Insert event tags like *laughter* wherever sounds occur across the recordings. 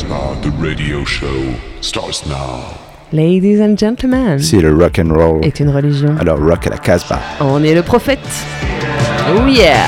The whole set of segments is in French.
Casbah, the radio show starts now. Ladies and gentlemen, Si le rock and roll, est une religion. alors rock à la Casbah. On est le prophète. Oh yeah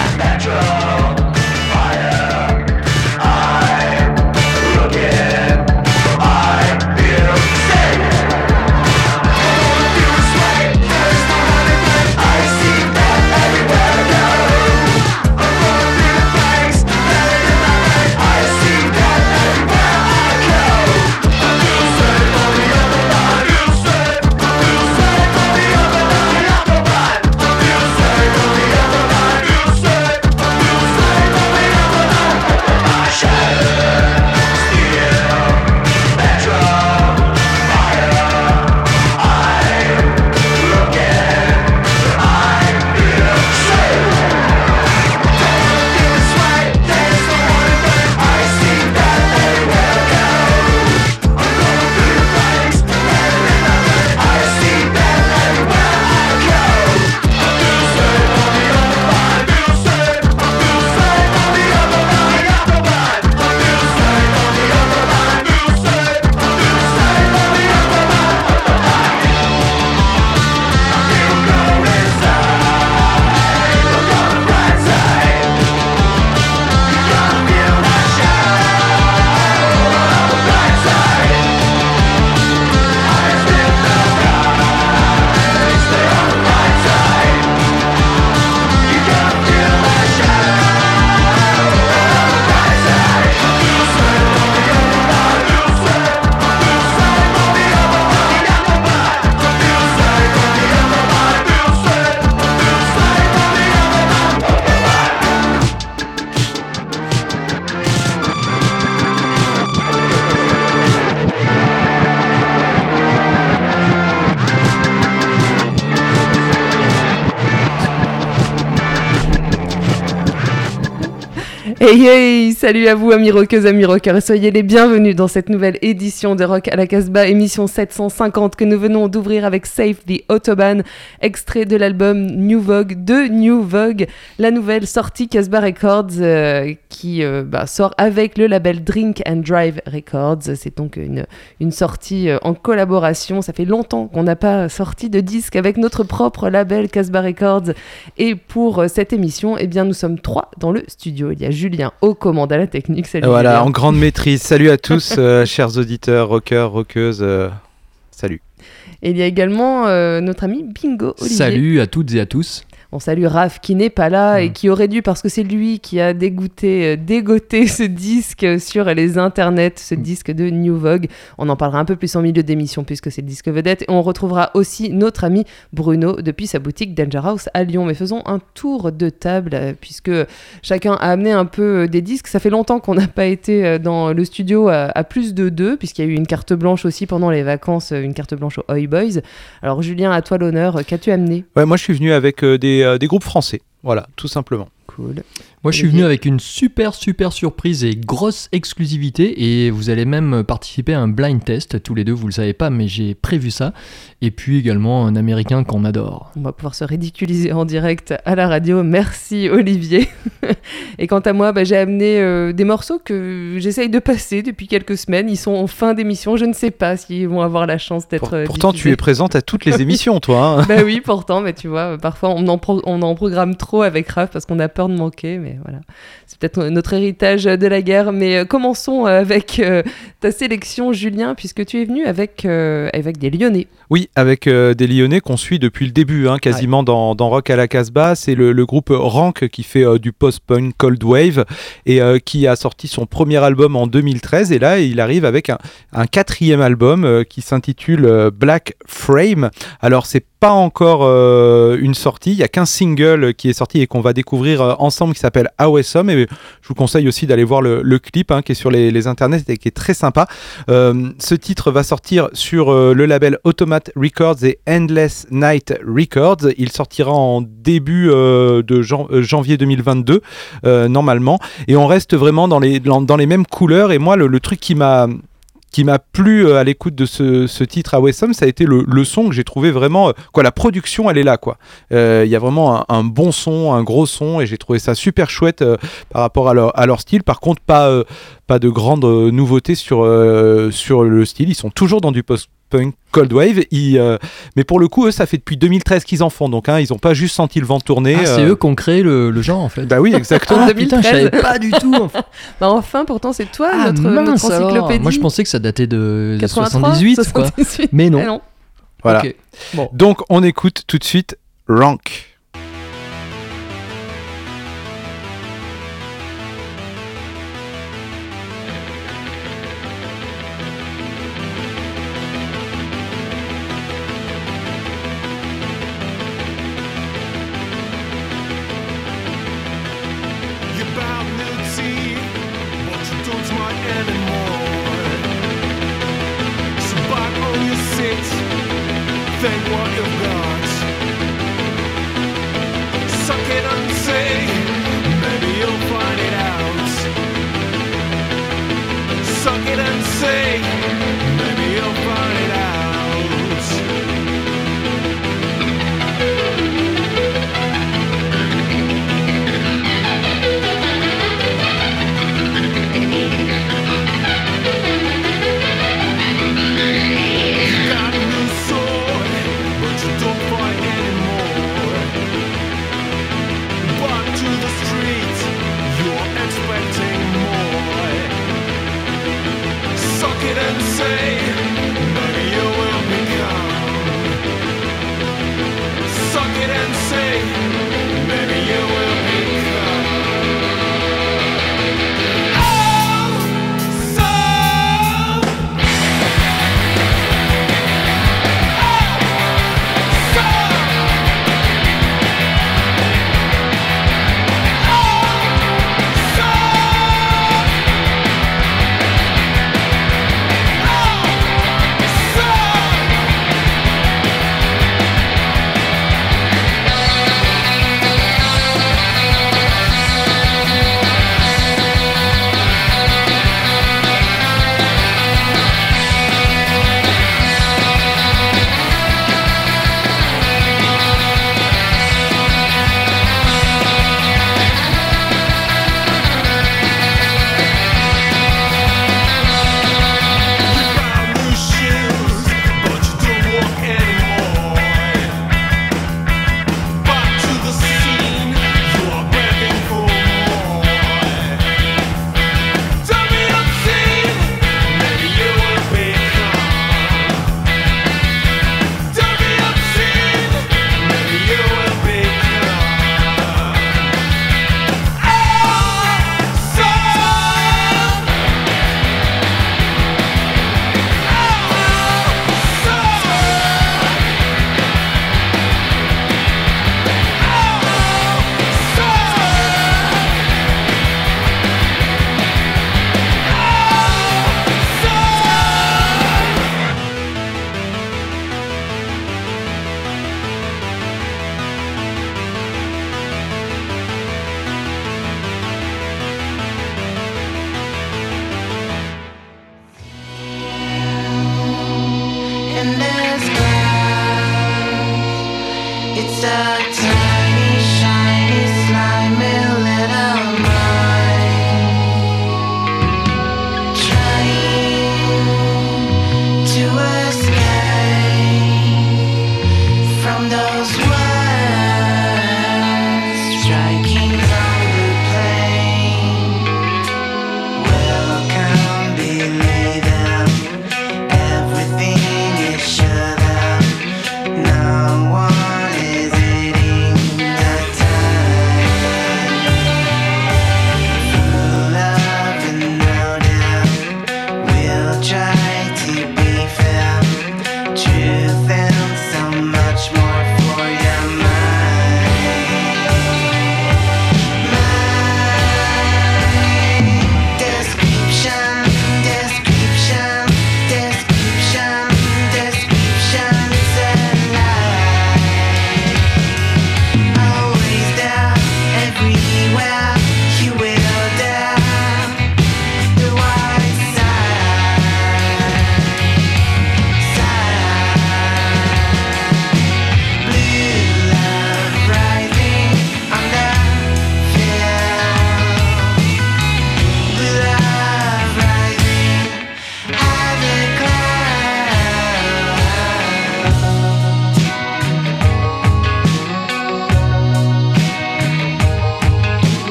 Hey hey, salut à vous amis rockeuses, amis rockers, et soyez les bienvenus dans cette nouvelle édition de Rock à la Casbah, émission 750 que nous venons d'ouvrir avec Save the Autobahn, extrait de l'album New Vogue de New Vogue, la nouvelle sortie Casbah Records euh, qui euh, bah, sort avec le label Drink and Drive Records. C'est donc une, une sortie euh, en collaboration. Ça fait longtemps qu'on n'a pas sorti de disque avec notre propre label Casbah Records. Et pour cette émission, eh bien, nous sommes trois dans le studio. Il y a Julien aux commandes à la technique. Salut Voilà, Julien. en grande maîtrise. Salut à tous, euh, *laughs* chers auditeurs, rockers, rockeuses. euh, salut. Et il y a également euh, notre ami Bingo Olivier. Salut à toutes et à tous. On salue Raph qui n'est pas là et Mm. qui aurait dû, parce que c'est lui qui a dégoûté, euh, dégoté *laughs* ce disque sur les internets, ce disque de New Vogue. On en parlera un peu plus en milieu d'émission puisque c'est le disque vedette. Et on retrouvera aussi notre ami Bruno depuis sa boutique Danger House à Lyon. Mais faisons un tour de table euh, puisque chacun a amené un peu euh, des disques. Ça fait longtemps qu'on n'a pas été dans le studio à, à plus de deux puisqu'il y a eu une carte blanche aussi pendant les vacances, une carte blanche aux Oi Boys. Alors Julien, à toi l'honneur. Qu'as-tu amené? Ouais, moi je suis venu avec euh, des, euh, des groupes français. Voilà, tout simplement. Cool. Moi, je suis venu avec une super, super surprise et grosse exclusivité. Et vous allez même participer à un blind test. Tous les deux, vous le savez pas, mais j'ai prévu ça. Et puis également un américain qu'on adore. On va pouvoir se ridiculiser en direct à la radio. Merci Olivier. *laughs* Et quant à moi, bah, j'ai amené euh, des morceaux que j'essaye de passer depuis quelques semaines. Ils sont en fin d'émission. Je ne sais pas s'ils vont avoir la chance d'être. Pour- euh, pourtant, tu es présente à toutes les émissions, toi. hein. *laughs* bah oui, pourtant, mais tu vois, parfois on en, pro- on en programme trop avec Raph parce qu'on a peur de manquer, mais voilà. C'est peut-être notre héritage de la guerre. Mais euh, commençons avec euh, ta sélection, Julien, puisque tu es venu avec, euh, avec des Lyonnais. Oui, avec euh, des Lyonnais qu'on suit depuis le début, hein, quasiment dans, dans Rock à la Casbah. C'est le, le groupe Rank qui fait euh, du post-punk Cold Wave et euh, qui a sorti son premier album en 2013. Et là, il arrive avec un, un quatrième album euh, qui s'intitule euh, Black Frame. Alors, c'est pas encore euh, une sortie. Il y a qu'un single qui est sorti et qu'on va découvrir euh, ensemble qui s'appelle Awesome. Et je vous conseille aussi d'aller voir le, clip hein, qui est sur les, internets et qui est très sympa. Euh, ce titre va sortir sur euh, le label Automate Records et Endless Night Records. Il sortira en début euh, de jan- euh, janvier 2022 euh, normalement. Et on reste vraiment dans les, mêmes couleurs. Et moi, le truc qui m'a qui m'a plu euh, à l'écoute de ce, titre à Westham, ça a été le, son que j'ai trouvé vraiment. euh, quoi, la production, elle est là, quoi. Euh, Il y a vraiment un, bon son, un gros son, et j'ai trouvé ça super chouette par rapport à leur, style. Par contre, pas, de grandes nouveautés sur, sur le style. Ils sont toujours dans du post-punk cold wave. Ils, euh, mais pour le coup, eux, ça fait depuis 2013 qu'ils en font. Donc, hein, ils n'ont pas juste senti le vent tourner. Ah, c'est euh, eux qui ont créé le, le genre en fait. Bah oui, *laughs* exactement. En Ah, putain, je 2013. savais pas du tout. *laughs* Bah enfin, pourtant, c'est toi, Ah, notre, mince, notre alors. encyclopédie. Moi je pensais que ça datait de 83, 78 quoi. 78. Mais non. Ah non. Voilà. Bon. Donc, on écoute tout de suite Rank.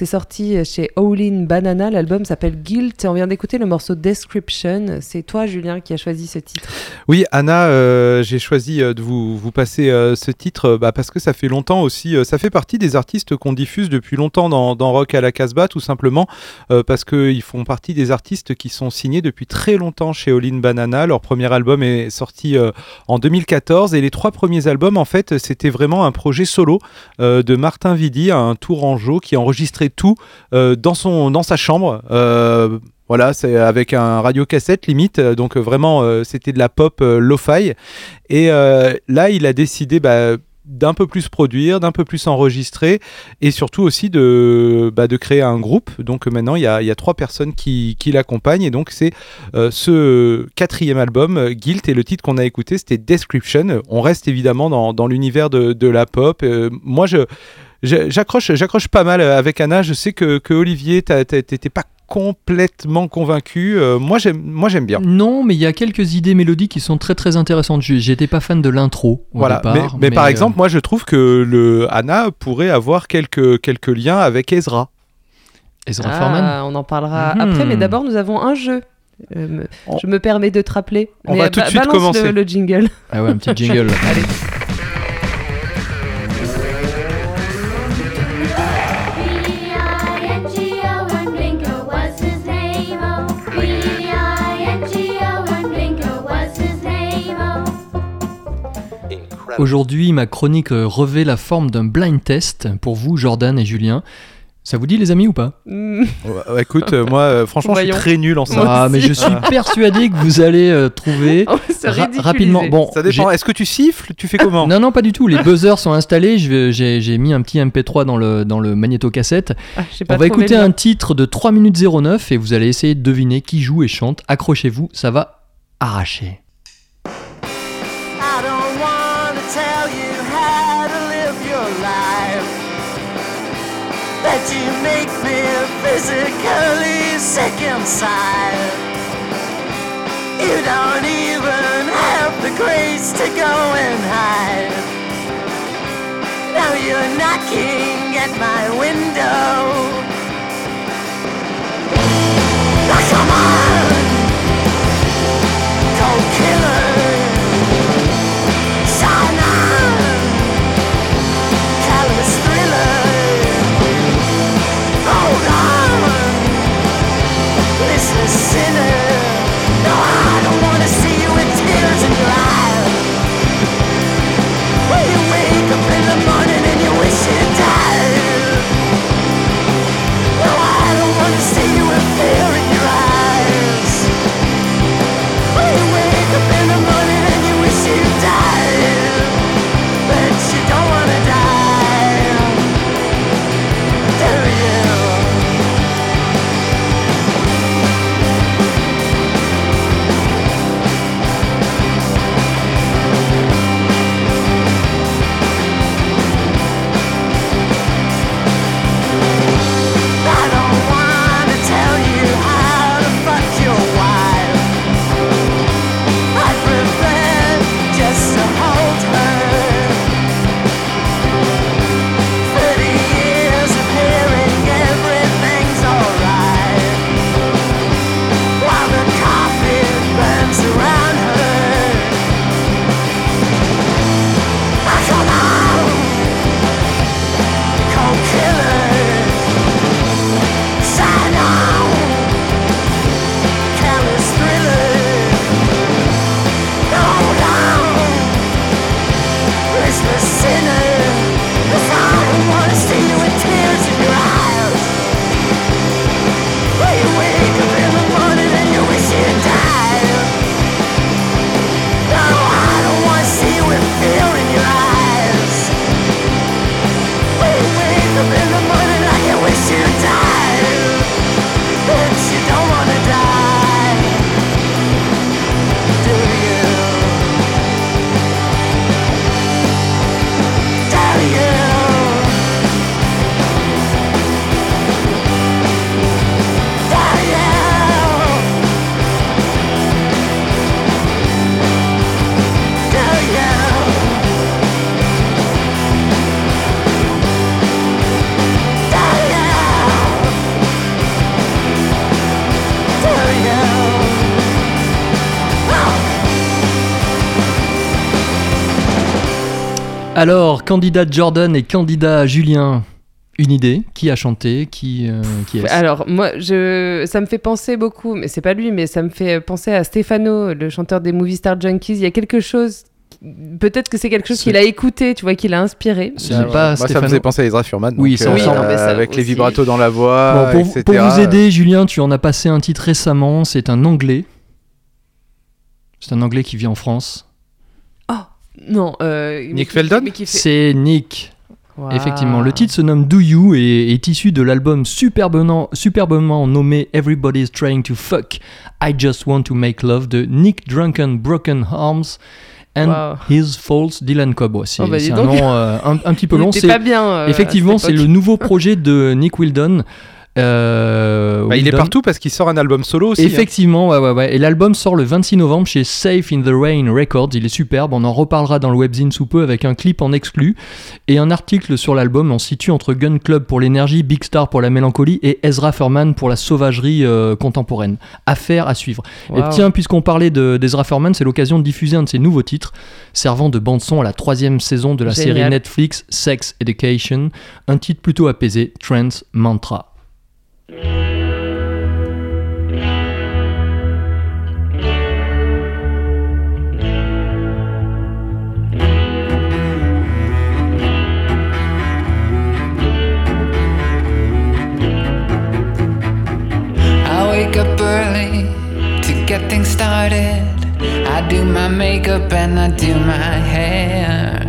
C'est sorti chez Owlin Banana. L'album s'appelle Guilt et on vient d'écouter le morceau Description. C'est toi, Julien, qui a choisi ce titre. Oui, Anna, euh, j'ai choisi euh, de vous, vous passer euh, ce titre bah, parce que ça fait longtemps aussi. ça fait partie des artistes qu'on diffuse depuis longtemps dans, dans Rock à la Casbah, tout simplement euh, parce qu'ils font partie des artistes qui sont signés depuis très longtemps chez All In Banana. Leur premier album est sorti en 2014 et les trois premiers albums, en fait, c'était vraiment un projet solo de Martin Vidi, un tourangeau qui enregistrait tout euh, dans, son, dans sa chambre. Euh, voilà, c'est avec un radiocassette limite, euh, donc vraiment c'était de la pop euh, lo-fi. Et là, il a décidé bah, d'un peu plus produire, d'un peu plus enregistrer, et surtout aussi de, bah, de créer un groupe. Donc maintenant, il y a, y a trois personnes qui, qui l'accompagnent, et donc c'est ce quatrième album, Guilt, et le titre qu'on a écouté, c'était Description. On reste évidemment dans, dans l'univers de, de la pop. Moi, je- J'accroche, j'accroche pas mal euh, avec Anna. Je sais que, que Olivier, t'étais pas complètement convaincu. Euh, moi, j'aime, moi, j'aime bien. Non, mais il y a quelques idées mélodiques qui sont très très intéressantes. J'étais pas fan de l'intro Voilà. départ. mais, mais par euh, exemple, moi, je trouve que le Anna pourrait avoir quelques, quelques liens avec Ezra. Ezra. Ah, on en parlera Mhm. après, mais d'abord, nous avons un jeu. Euh, On- Je me permets de te rappeler. On Mais va tout de suite commencer. Le, le jingle. Ah ouais, un petit jingle. *laughs* Allez. Aujourd'hui, ma chronique euh, revêt la forme d'un blind test pour vous, Jordan et Julien. Ça vous dit, les amis, ou pas Mm. Ouais, ouais, écoute, euh, moi, euh, franchement, je suis Voyons. très nul en ça. Ah, mais je suis persuadé que vous allez euh, trouver *laughs* ra- rapidement. Bon, Ça dépend. Est-ce que tu siffles? Tu fais comment? *laughs* Non, non, pas du tout. Les buzzers sont installés. J'ai mis un petit MP3 dans le, dans le magnétocassette. Ah, j'ai pas On va écouter un titre de 3 minutes 09 et vous allez essayer de deviner qui joue et chante. Accrochez-vous, ça va arracher. That you make me physically sick inside. You don't even have the grace to go and hide. Now you're knocking at my window. Now come on, cold killer. Alors, candidat Jordan et candidat Julien, une idée Qui a chanté Qui, euh, qui est Alors, moi, je... ça me fait penser beaucoup, mais c'est pas lui, mais ça me fait penser à Stefano, le chanteur des Movie Star Junkies. Il y a quelque chose. Peut-être que c'est quelque chose qu'il a écouté, tu vois, qu'il a inspiré. Ce n'est pas Moi, ça me Stefano. faisait penser à Ezra Furman. Oui, donc, ça euh, Oui, non, ça avec les vibratos dans la voix, Bon, pour, etc. pour vous aider, Julien, tu en as passé un titre récemment. C'est un anglais. C'est un anglais qui vit en France. Non. euh, Nick Feldon fait- C'est Nick. Effectivement, le titre se nomme Do You et est issu de l'album superbement, superbement nommé Everybody's Trying to Fuck, I Just Want to Make Love de Nick Drunken Broken Arms and Wow. His False Dylan Cobb. Ouais, C'est Oh, bah, un nom euh, un, un petit peu long. C'est- pas bien. euh, Effectivement, c'est le nouveau projet de Nick Wildon. Euh, Bah, il est partout parce qu'il sort un album solo aussi. hein. Effectivement, ouais, ouais, ouais. Et l'album sort le 26 novembre chez Safe in the Rain Records. Il est superbe. On en reparlera dans le webzine sous peu avec un clip en exclu et un article sur l'album. On se situe entre Gun Club pour l'énergie, Big Star pour la mélancolie et Ezra Furman pour la sauvagerie euh, contemporaine. Affaire à suivre. Et tiens, puisqu'on parlait de- d'Ezra Furman, c'est l'occasion de diffuser un de ses nouveaux titres, servant de bande-son à la troisième saison de la Génial. série Netflix Sex Education. Un titre plutôt apaisé, Trans Mantra. Get things started. I do my makeup and I do my hair.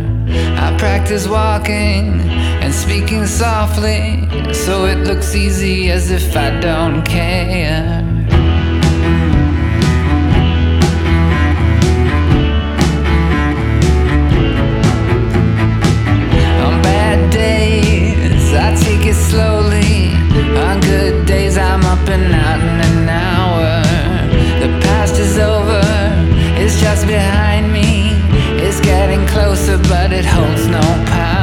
Practice walking and speaking softly so it looks easy as if I don't care. On bad days, I take it slowly. On good days, I'm up and out in an hour. The past is over, it's just behind me. It's getting closer, but it holds no power.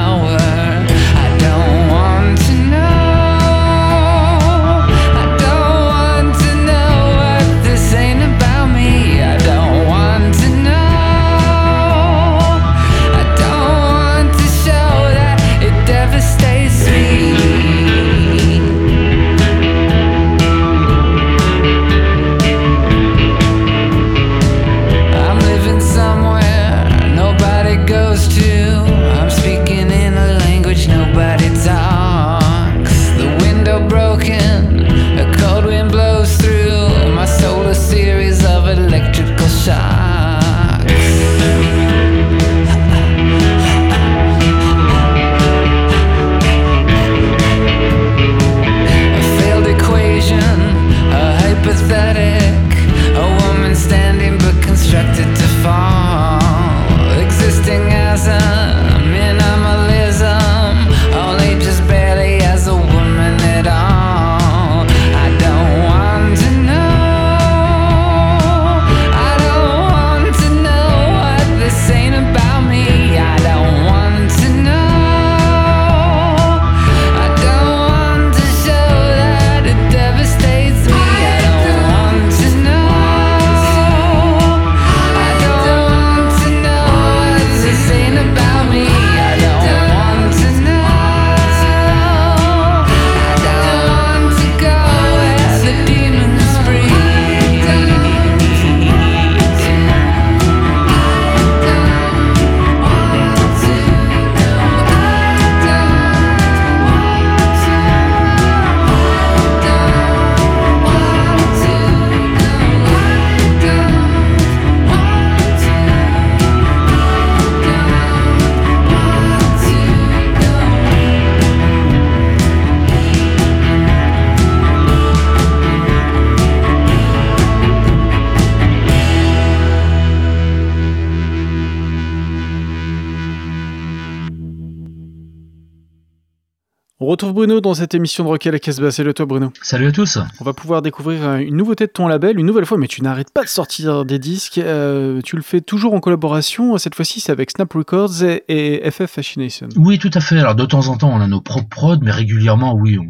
Dans cette émission de Rock à la Casbah. Salut à toi Bruno. Salut à tous. On va pouvoir découvrir euh, une nouveauté de ton label, une nouvelle fois, mais tu n'arrêtes pas de sortir des disques. Euh, tu le fais toujours en collaboration. Cette fois-ci, c'est avec Snap Records et, et FF Fascination. Oui, tout à fait. Alors de temps en temps, on a nos propres prods, mais régulièrement, oui, on-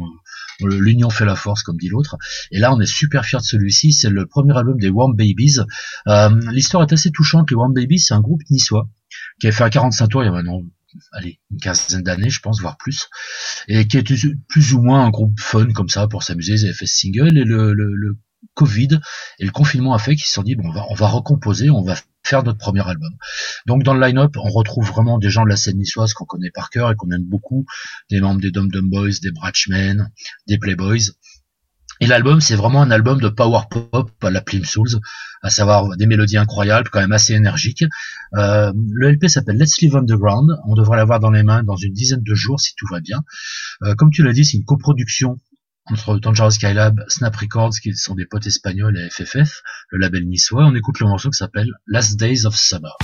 on- l'union fait la force, comme dit l'autre. Et là, on est super fiers de celui-ci. C'est le premier album des Warm Babies. Euh, L'histoire est assez touchante. Les Warm Babies, c'est un groupe niçois qui a fait un 45 tours il y a maintenant allez, une quinzaine d'années, je pense, voire plus, et qui était plus ou moins un groupe fun comme ça pour s'amuser. Ils avaient fait ce single et le, Covid et le confinement a fait qu'ils se sont dit bon, on va, on va recomposer, on va faire notre premier album. Donc dans le line-up, on retrouve vraiment des gens de la scène niçoise qu'on connaît par cœur et qu'on aime beaucoup, des membres des Dum Dum Boys, des Bratchmen, des Playboys. Et l'album, c'est vraiment un album de power pop à la Plim Souls, à savoir des mélodies incroyables, quand même assez énergiques. Euh, le LP s'appelle Let's Live Underground. On devrait l'avoir dans les mains dans une dizaine de jours si tout va bien. Euh, comme tu l'as dit, c'est une coproduction entre Dangerous Skylab, Snap Records, qui sont des potes espagnols, et FFF, le label niçois. On écoute le morceau qui s'appelle Last Days of Summer.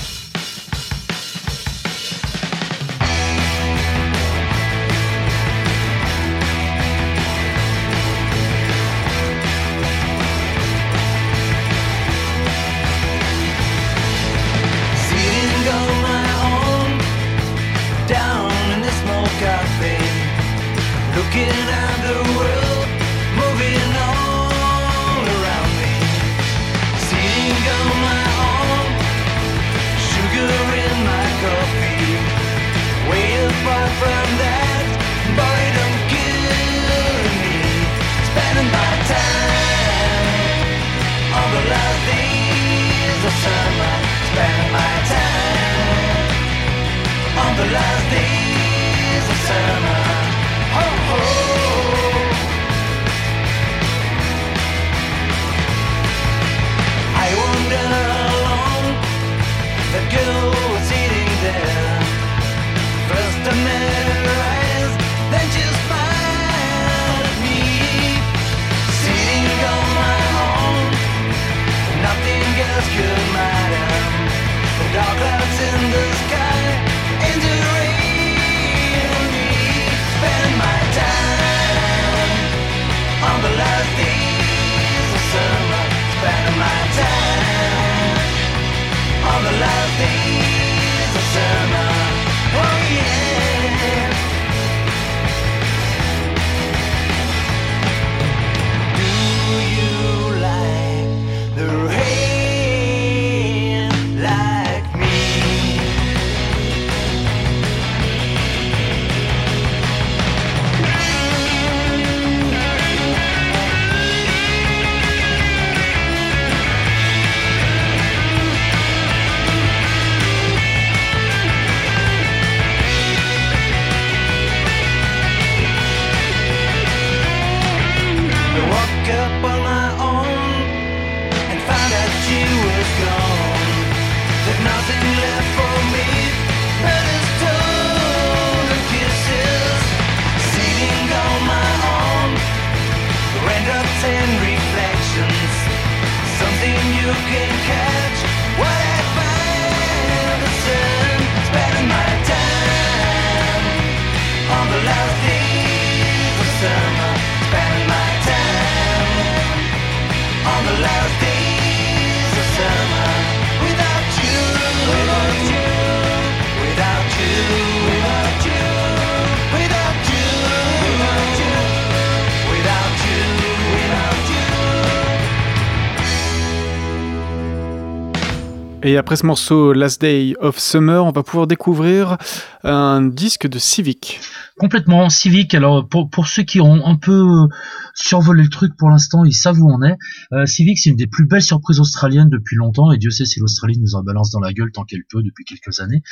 Et après ce morceau Last Day of Summer, on va pouvoir découvrir un disque de Civic. complètement civique. Alors pour, ceux qui ont un peu euh, survolé le truc pour l'instant, ils savent où on est. Euh, Civic, c'est une des plus belles surprises australiennes depuis longtemps, et Dieu sait si l'Australie nous en balance dans la gueule tant qu'elle peut depuis quelques années.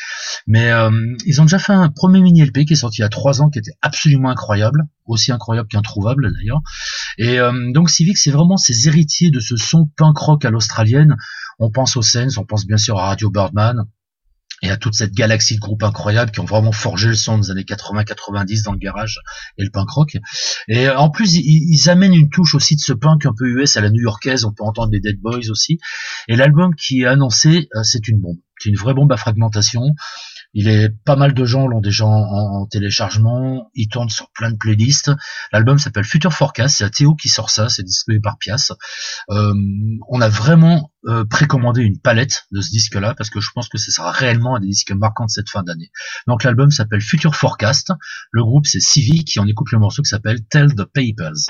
Mais euh, ils ont déjà fait un premier mini LP qui est sorti il y a trois ans, qui était absolument incroyable, aussi incroyable qu'introuvable d'ailleurs. Et donc Civic, c'est vraiment ces héritiers de ce son punk rock à l'australienne. On pense aux Sens, on pense bien sûr à Radio Birdman, et à toute cette galaxie de groupes incroyables qui ont vraiment forgé le son des années 80-90 dans le garage et le punk rock. Et euh, en plus, ils, ils amènent une touche aussi de ce punk un peu US à la new-yorkaise, on peut entendre les Dead Boys aussi. Et l'album qui est annoncé, euh, c'est une bombe. C'est une vraie bombe à fragmentation. Il est pas mal de gens l'ont déjà en, en téléchargement. Il tourne sur plein de playlists. L'album s'appelle Future Forecast. C'est Théo qui sort ça. C'est distribué par Pias. Euh, on a vraiment euh, précommandé une palette de ce disque-là parce que je pense que ce sera réellement un des disques marquants de cette fin d'année. Donc l'album s'appelle Future Forecast. Le groupe c'est Civic et on écoute le morceau qui s'appelle Tell the Papers.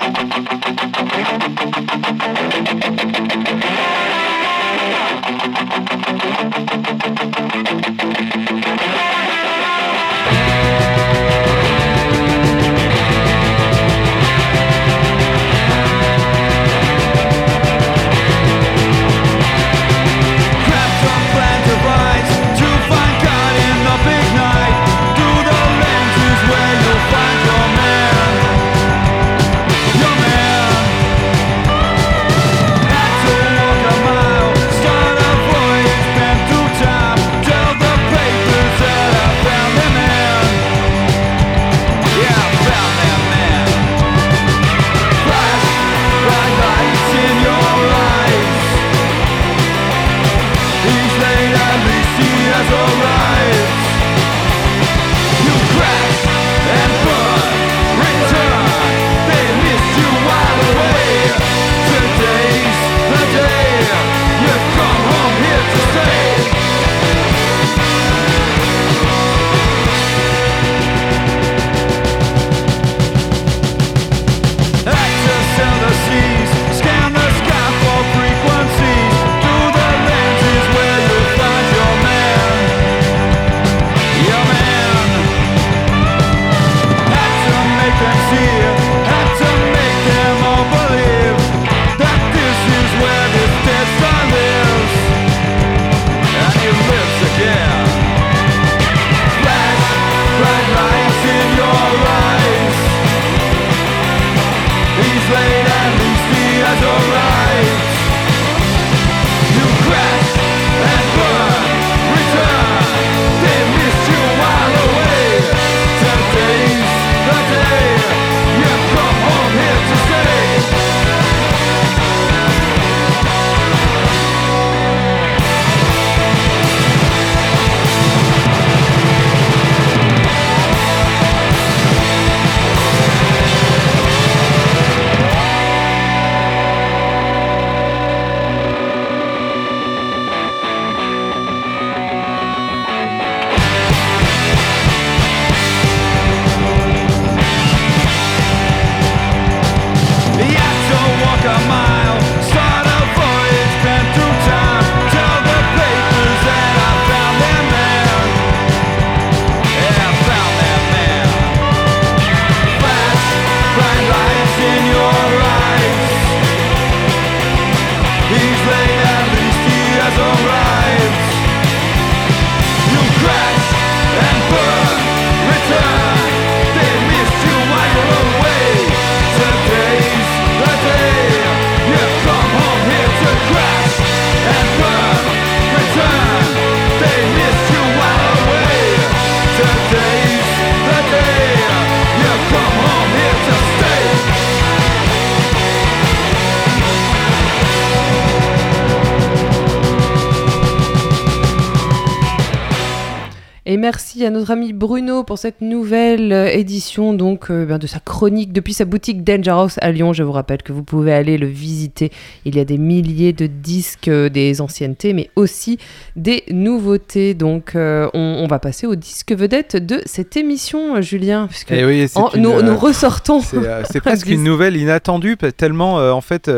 Et merci à notre ami Bruno pour cette nouvelle euh, édition donc euh, ben, de sa chronique depuis sa boutique Dangerous à Lyon. Je vous rappelle que vous pouvez aller le visiter. Il y a des milliers de disques, euh, des anciennetés, mais aussi des nouveautés. Donc euh, on, on va passer au disque vedette de cette émission, Julien, puisque Et oui, c'est en- une, nous, nous ressortons. C'est *laughs* presque une nouvelle inattendue, tellement en fait,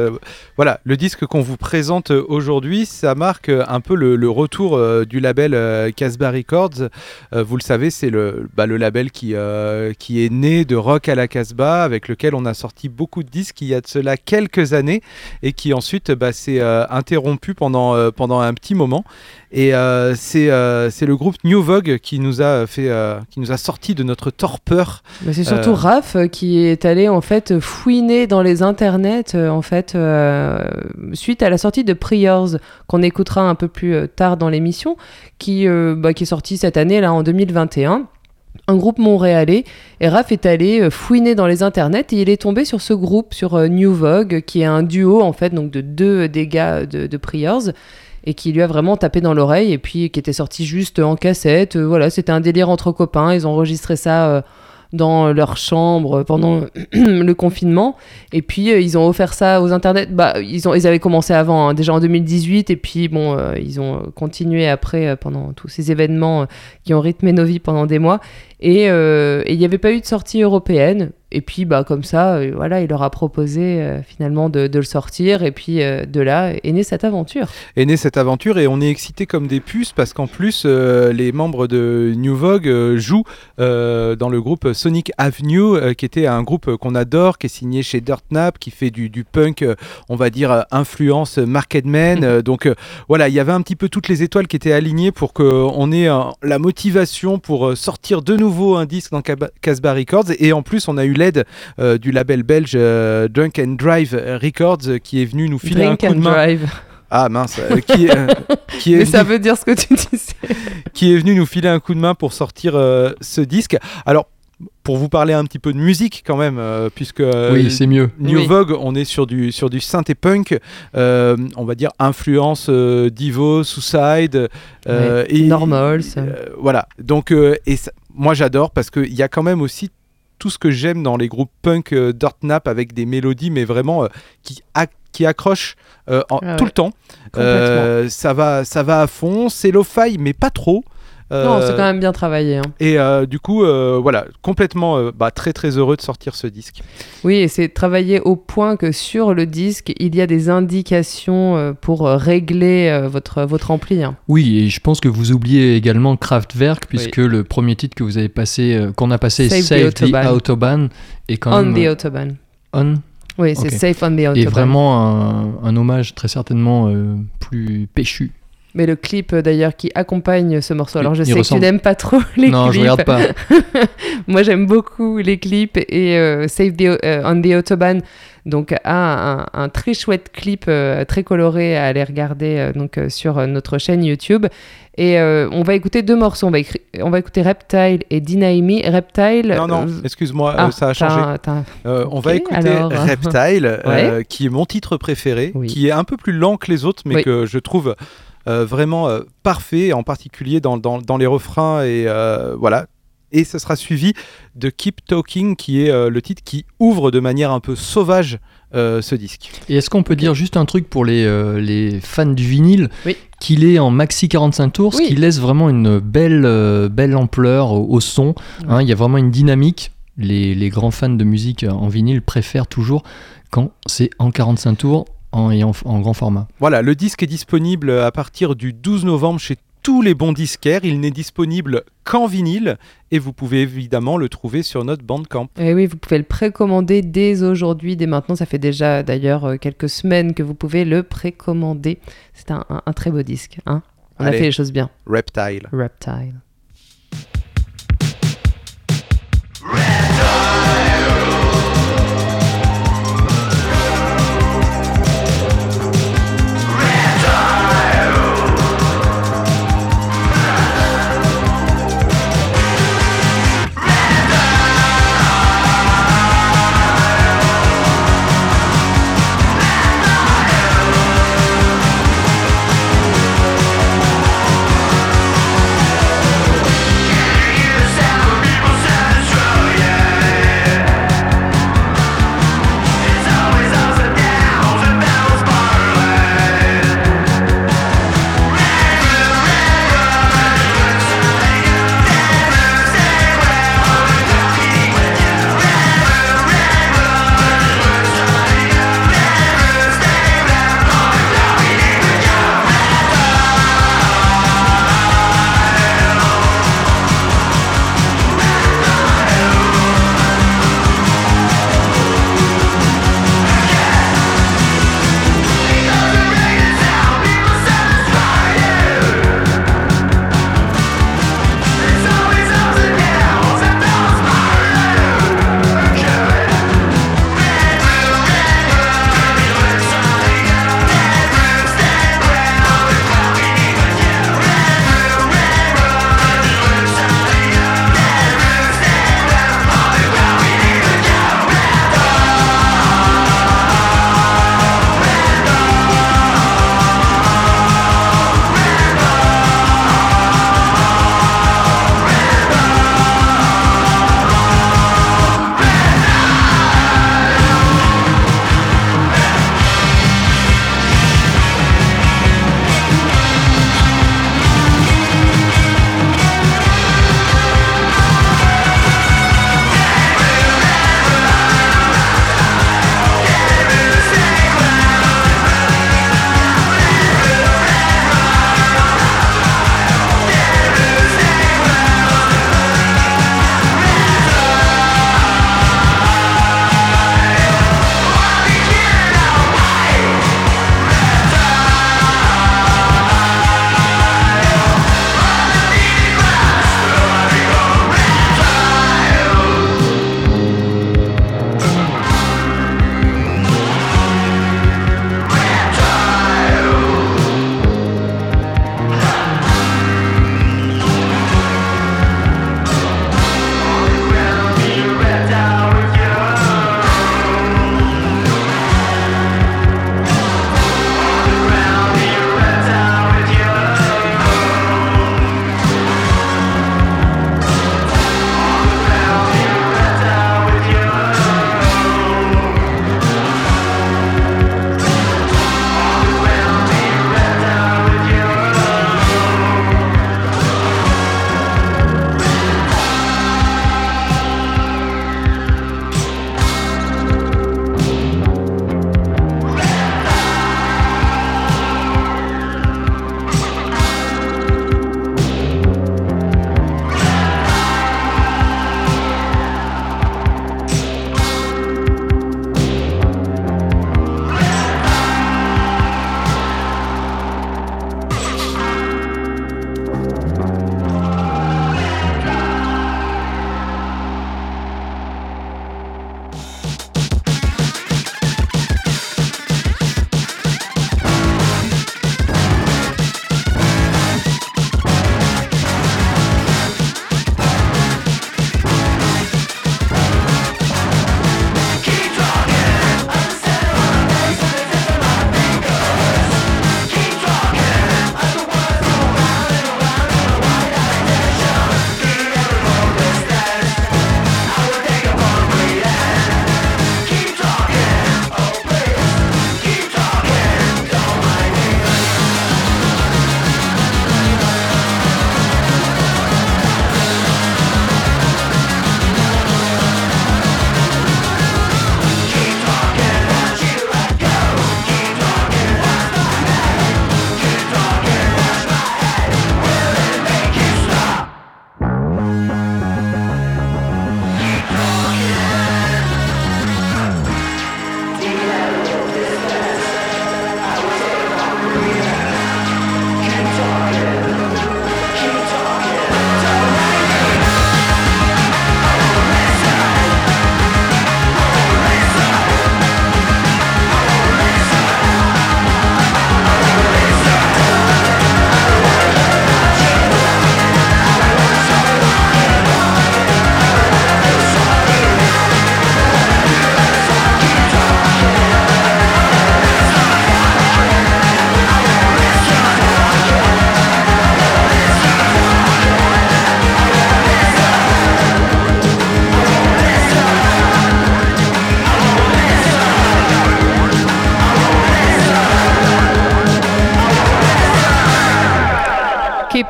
voilà, le disque qu'on vous présente aujourd'hui, ça marque un peu le, le retour du label Casbah Records. Vous le savez, c'est le, bah, le label qui, euh, qui est né de Rock à la Casbah, avec lequel on a sorti beaucoup de disques il y a de cela quelques années, et qui ensuite bah, s'est euh, interrompu euh, pendant un petit moment. Et euh, c'est euh, c'est le groupe New Vogue qui nous a fait, euh, qui nous a sorti de notre torpeur. Mais c'est surtout Euh, Raph qui est allé en fait fouiner dans les internets en fait suite à la sortie de Priors qu'on écoutera un peu plus tard dans l'émission qui bah, qui est sorti cette année là en 2021 un. Groupe montréalais. Et Raph est allé fouiner dans les internets et il est tombé sur ce groupe sur New Vogue qui est un duo en fait donc de deux des gars de, de Priors et qui lui a vraiment tapé dans l'oreille et puis qui était sorti juste en cassette. Euh, voilà, c'était un délire entre copains. Ils ont enregistré ça euh, dans leur chambre pendant *clears throat* le confinement. Et puis euh, ils ont offert ça aux internets. Bah, ils, ont, ils avaient commencé avant, hein, déjà en 2018. Et puis bon, ils ont continué après pendant tous ces événements qui ont rythmé nos vies pendant des mois. Et euh, et il n'y avait pas eu de sortie européenne. Et puis bah comme ça, euh, voilà, il leur a proposé euh, finalement de, de le sortir. Et puis de là est née cette aventure. est née cette aventure et on est excités comme des puces parce qu'en plus les membres de New Vogue jouent dans le groupe Sonic Avenue qui était un groupe qu'on adore qui est signé chez Dirtnap qui fait du, du punk on va dire influence Marketman Euh, donc voilà il y avait un petit peu toutes les étoiles qui étaient alignées pour qu'on ait la motivation pour sortir de nouveau un disque dans Casbah Records et en plus on a eu l'aide euh, du label belge euh, Drunk and Drive Records qui est venu nous filer Drink un coup and de main drive. ah mince, euh, qui, euh, *laughs* qui, est Mais ça veut dire ce que tu disais. qui est venu nous filer un coup de main pour sortir euh, ce disque. Alors, pour vous parler un petit peu de musique quand même, euh, puisque euh, Oui, c'est mieux. New Oui. Vogue, on est sur du, sur du synthé punk, euh, on va dire influence euh, Divo, Suicide, euh, et, Normals. euh, voilà, donc euh, et ça- moi j'adore parce qu'il y a quand même aussi tout ce que j'aime dans les groupes punk euh, Dirtnap avec des mélodies, mais vraiment euh, qui, qui accrochent euh, en- Ah tout le temps. Euh, ça, va, ça va à fond, c'est lo-fi, mais pas trop. Non, Euh, c'est quand même bien travaillé. hein. Et euh, du coup, euh, voilà, complètement euh, bah, très très heureux de sortir ce disque. Oui, et c'est travaillé au point que sur le disque, il y a des indications euh, pour euh, régler euh, votre, votre ampli. hein. Oui, et je pense que vous oubliez également Kraftwerk, puisque le premier titre que vous avez passé, euh, qu'on a passé, Save the Save, the Autobahn. Autobahn, est quand On même the euh, Autobahn. on, Oui, c'est. Safe on the Autobahn. et vraiment un, un hommage très certainement euh, plus péchu. Mais le clip euh, d'ailleurs qui accompagne ce morceau. Alors je Il sais que tu n'aimes pas trop *laughs* les non, clips. je regarde pas. *laughs* Moi j'aime beaucoup les clips et euh, Save the, euh, on the Autobahn donc a un, un très chouette clip euh, très coloré à aller regarder euh, donc euh, sur notre chaîne YouTube et euh, on va écouter deux morceaux on va, écri- on va écouter Reptile et Deny Me Reptile Non, non, euh, excuse-moi, ah, euh, ça a changé. on va écouter alors. Reptile, *laughs* euh, qui est mon titre préféré, Oui. qui est un peu plus lent que les autres, mais Oui. que je trouve euh, vraiment euh, parfait, en particulier dans, dans- dans les refrains. Et euh, voilà. Et ce sera suivi de Keep Talking, qui est euh, le titre qui ouvre de manière un peu sauvage euh, ce disque. Et est-ce qu'on peut dire juste un truc pour les, euh, les fans du vinyle? Oui. Qu'il est en maxi 45 tours, ce qui laisse vraiment une belle, euh, belle ampleur au, au son. Hein, Il y a vraiment une dynamique. Les, les grands fans de musique en vinyle préfèrent toujours quand c'est en 45 tours en, et en, en grand format. Voilà, le disque est disponible à partir du 12 novembre chez tous les bons disquaires. Il n'est disponible qu'en vinyle et vous pouvez évidemment le trouver sur notre Bandcamp. Et oui, vous pouvez le précommander dès aujourd'hui, dès maintenant. Ça fait déjà d'ailleurs euh, quelques semaines que vous pouvez le précommander. C'est un, un- un très beau disque. Hein? On Allez. a fait les choses bien. Reptile. Reptile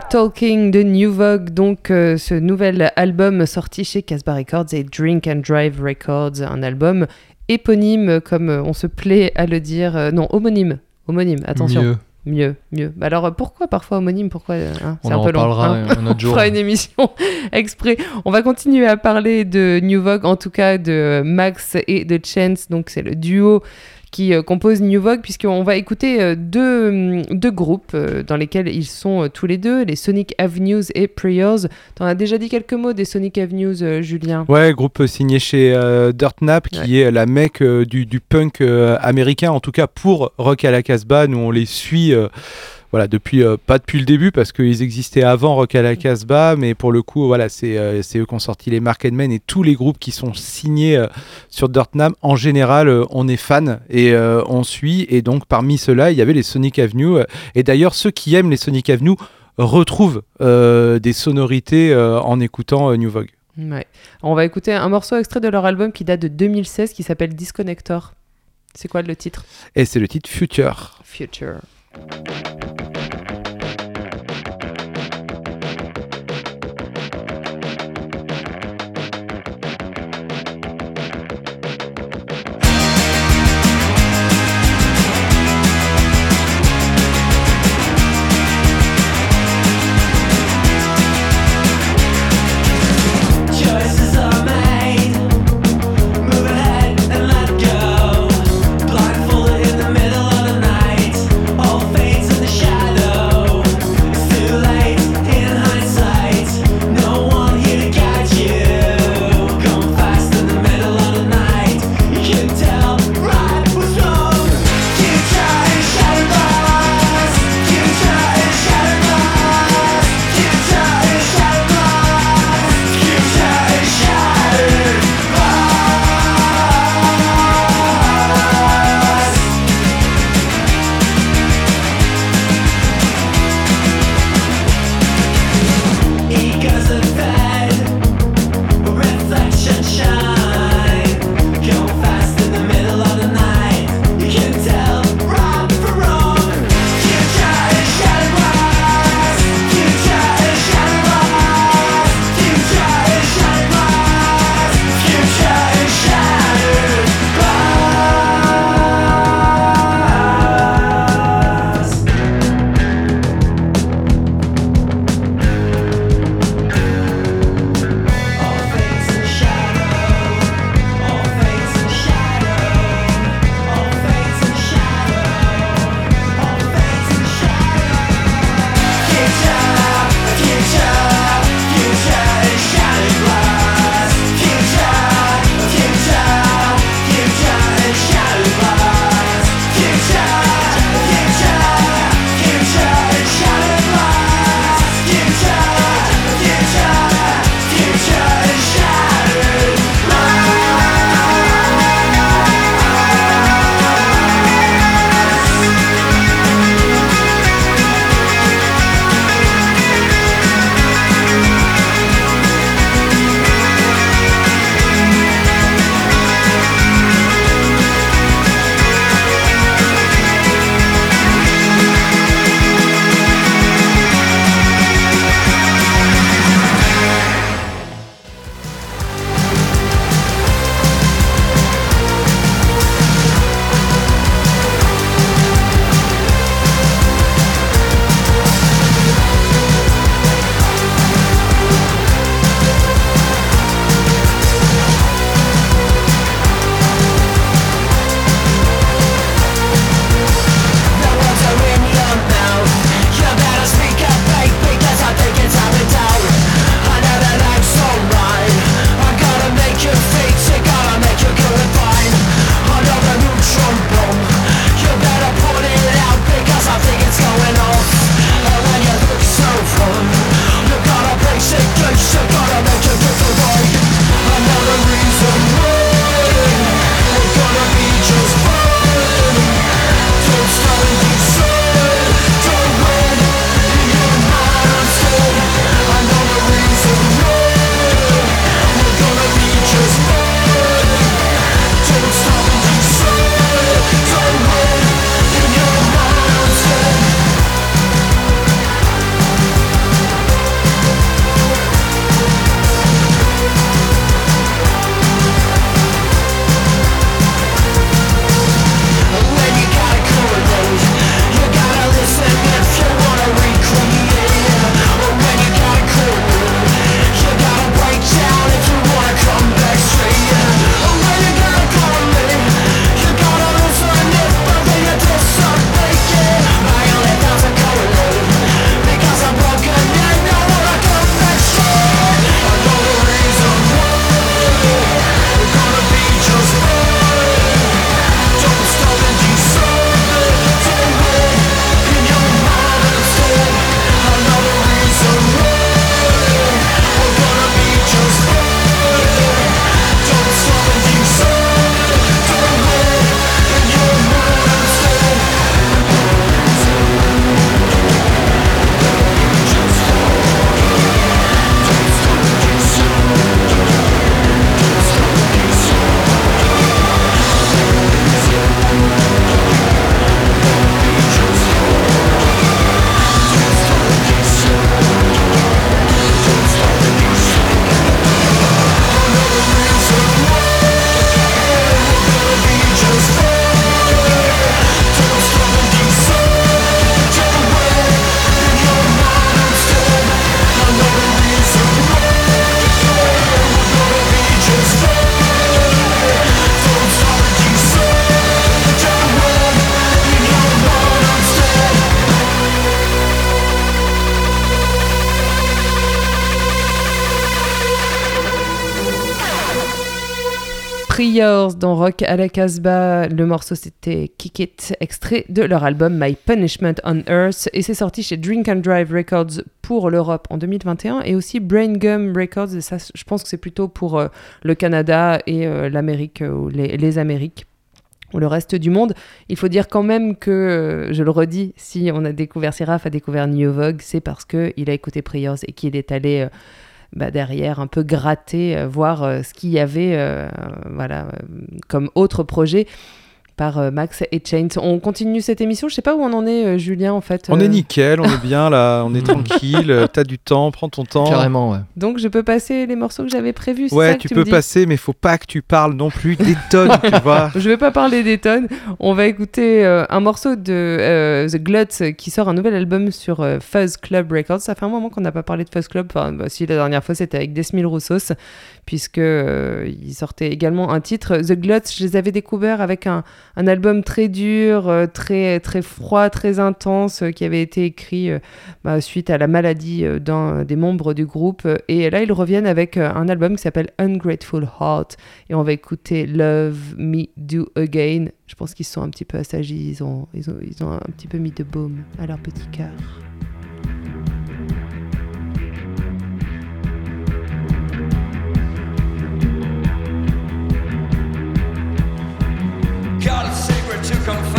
Talking de New Vogue, donc euh, ce nouvel album sorti chez Casbah Records et Drink and Drive Records, un album éponyme comme euh, on se plaît à le dire, euh, non homonyme, homonyme, attention. Mieux. Mieux, mieux. Bah Alors pourquoi parfois homonyme Pourquoi hein, On C'est un en peu long. hein. un autre *laughs* On jour. fera une émission *laughs* exprès. On va continuer à parler de New Vogue, en tout cas de Max et de Chance. Donc c'est le duo qui euh, compose New Vogue, puisqu'on va écouter euh, deux, hum, deux groupes euh, dans lesquels ils sont tous les deux, les Sonic Avenues et Prayers. T'en as déjà dit quelques mots des Sonic Avenues, Julien? Ouais, groupe signé chez euh, Dirt Nap, qui est la mec euh, du, du punk américain, en tout cas pour Rock à la Casbah. Nous, on les suit. euh, voilà, depuis euh, pas depuis le début parce qu'ils existaient avant Rock à la Casbah, mais pour le coup, voilà, c'est euh, c'est eux qui ont sorti les Mark Men et tous les groupes qui sont signés euh, sur Dirt Nap. En général, euh, on est fan et on suit. Et donc, parmi ceux-là, il y avait les Sonic Avenue. et d'ailleurs, ceux qui aiment les Sonic Avenue retrouvent des sonorités en écoutant New Vogue. Ouais. On va écouter un morceau extrait de leur album qui date de 2016 qui s'appelle Disconnector. C'est quoi le titre? Et c'est le titre Future. Future. Prayers dans Rock à la Casbah. Le morceau c'était Kick It, extrait de leur album My Punishment on Earth. Et c'est sorti chez Drink and Drive Records pour l'Europe en 2021 et aussi Brain Gum Records. Et ça, je pense que c'est plutôt pour euh, le Canada et euh, l'Amérique, euh, ou les, les Amériques ou le reste du monde. Il faut dire quand même que, je le redis, si on a découvert, si Raph a découvert New Vogue, c'est parce qu'il a écouté Prayers et qu'il est allé bah, derrière un peu gratter, euh, voir euh, ce qu'il y avait euh, comme autre projet par euh, Max et Chains. On continue cette émission, je sais pas où on en est, euh, Julien, en fait. On euh, est nickel, on est bien là, on est *laughs* tranquille, euh, t'as du temps, prends ton temps. Carrément, ouais. Donc je peux passer les morceaux que j'avais prévus, ça Ouais, que tu peux dis passer, mais faut pas que tu parles non plus des *laughs* tonnes, tu vois. Je vais pas parler des tonnes. On va écouter euh, un morceau de euh, The Gluts euh, qui sort un nouvel album sur euh, Fuzz Club Records. Ça fait un moment qu'on n'a pas parlé de Fuzz Club. Enfin, bah, si la dernière fois c'était avec Desmil Roussos, puisque euh, ils sortaient également un titre. The Gluts, je les avais découverts avec un, un album très dur, euh, très très froid, très intense, euh, qui avait été écrit euh, bah, suite à la maladie d'un des membres du groupe. Et là, ils reviennent avec un album qui s'appelle Ungrateful Heart. Et on va écouter Love Me Do Again. Je pense qu'ils sont un petit peu assagis. Ils ont, ils ont, ils ont un petit peu mis de baume à leur petit cœur. come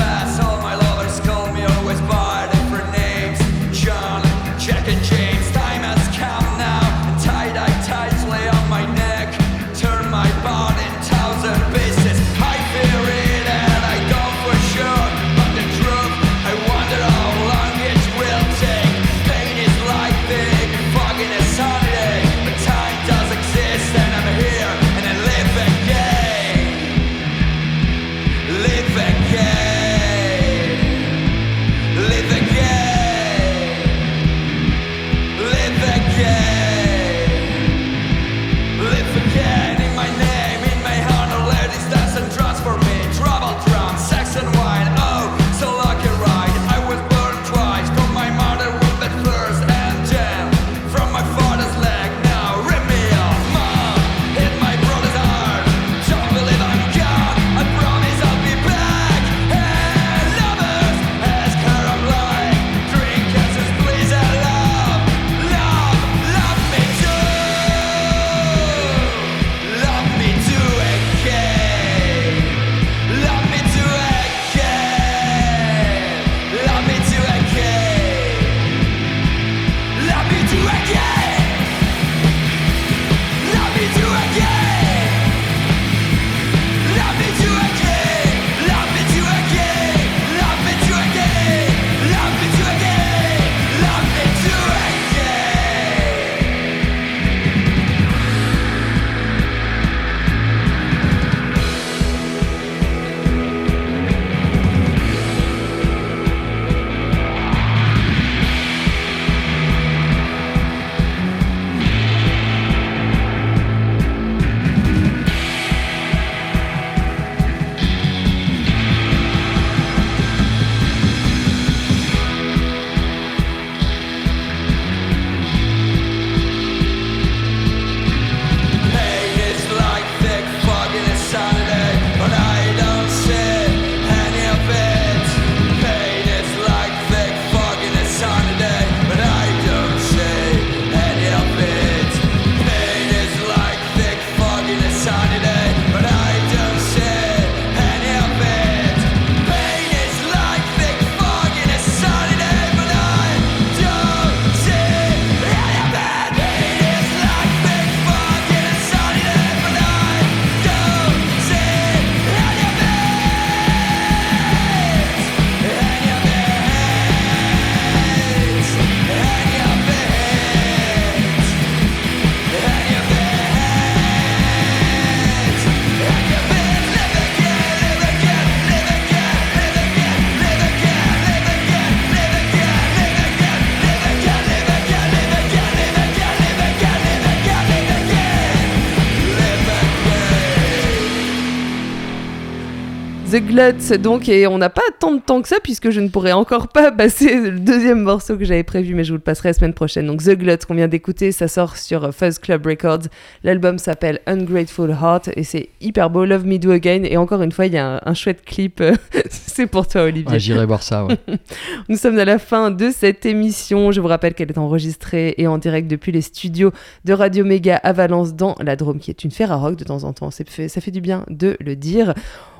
The Glut, donc, et on n'a pas tant de temps que ça, puisque je ne pourrais encore pas passer le deuxième morceau que j'avais prévu, mais je vous le passerai la semaine prochaine. Donc, The Glut, qu'on vient d'écouter, ça sort sur Fuzz Club Records. L'album s'appelle Ungrateful Heart, et c'est hyper beau, Love Me Do Again, et encore une fois, il y a un, un chouette clip, *laughs* c'est pour toi, Olivier. Ouais, J'irai voir ça, ouais. *laughs* Nous sommes à la fin de cette émission. Je vous rappelle qu'elle est enregistrée et en direct depuis les studios de Radio Méga à Valence dans la Drôme, qui est une ferrarock de temps en temps. Fait- ça fait du bien de le dire.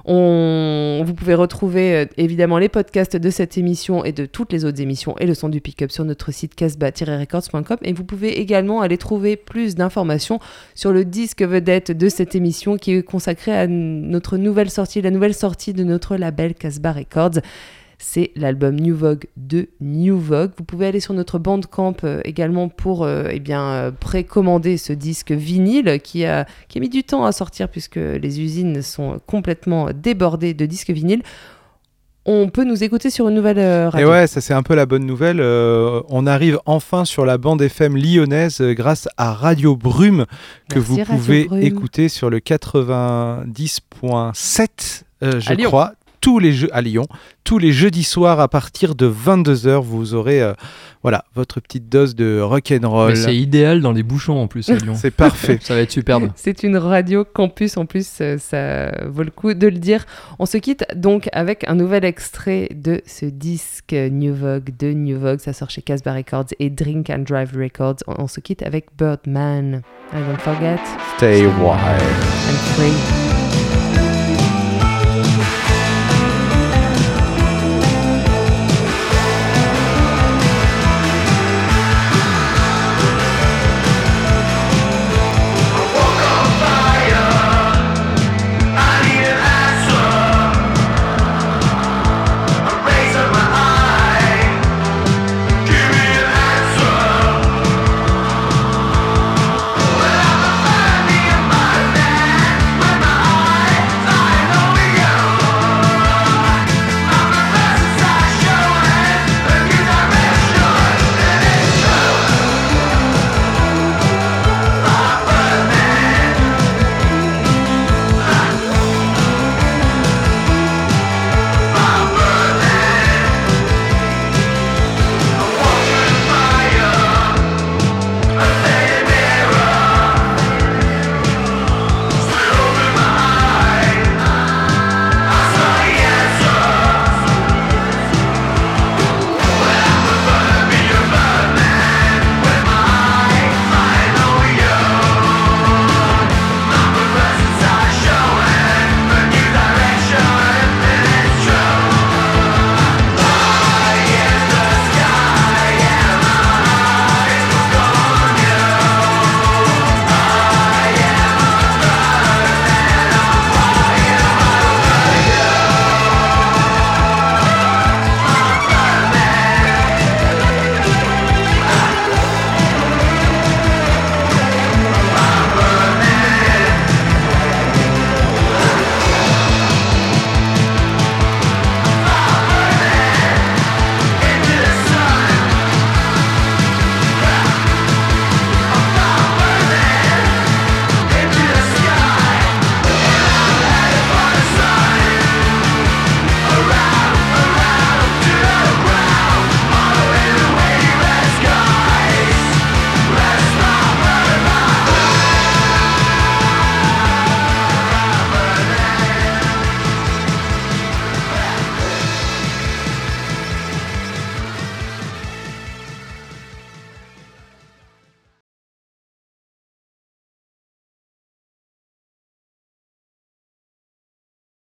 Vous pouvez retrouver euh, évidemment les podcasts de cette émission et de toutes les autres émissions et le son du pick-up sur notre site casbah-records.com et vous pouvez également aller trouver plus d'informations sur le disque vedette de cette émission qui est consacré à notre nouvelle sortie, la nouvelle sortie de notre label Casbah Records. C'est l'album New Vogue de New Vogue. Vous pouvez aller sur notre bandcamp euh, également pour euh, eh bien, euh, précommander ce disque vinyle qui a, qui a mis du temps à sortir puisque les usines sont complètement débordées de disques vinyles. On peut nous écouter sur une nouvelle euh, Et radio. ouais, ça c'est un peu la bonne nouvelle. euh, on arrive enfin sur la bande FM lyonnaise euh, grâce à Radio Brume que Merci, vous Radio pouvez Brume. écouter sur le 90.7, euh, je À crois. Tous les jeux à Lyon, tous les jeudis soirs à partir de 22h, vous aurez euh, voilà votre petite dose de rock and roll. Mais c'est idéal dans les bouchons en plus à Lyon. *laughs* C'est parfait. Ça va être superbe. *laughs* C'est une radio campus en plus, euh, ça vaut le coup de le dire. On se quitte donc avec un nouvel extrait de ce disque New Vogue de New Vogue. Ça sort chez Casbah Records et Drink and Drive Records. On, on se quitte avec Birdman. I don't forget. Stay wild. And free.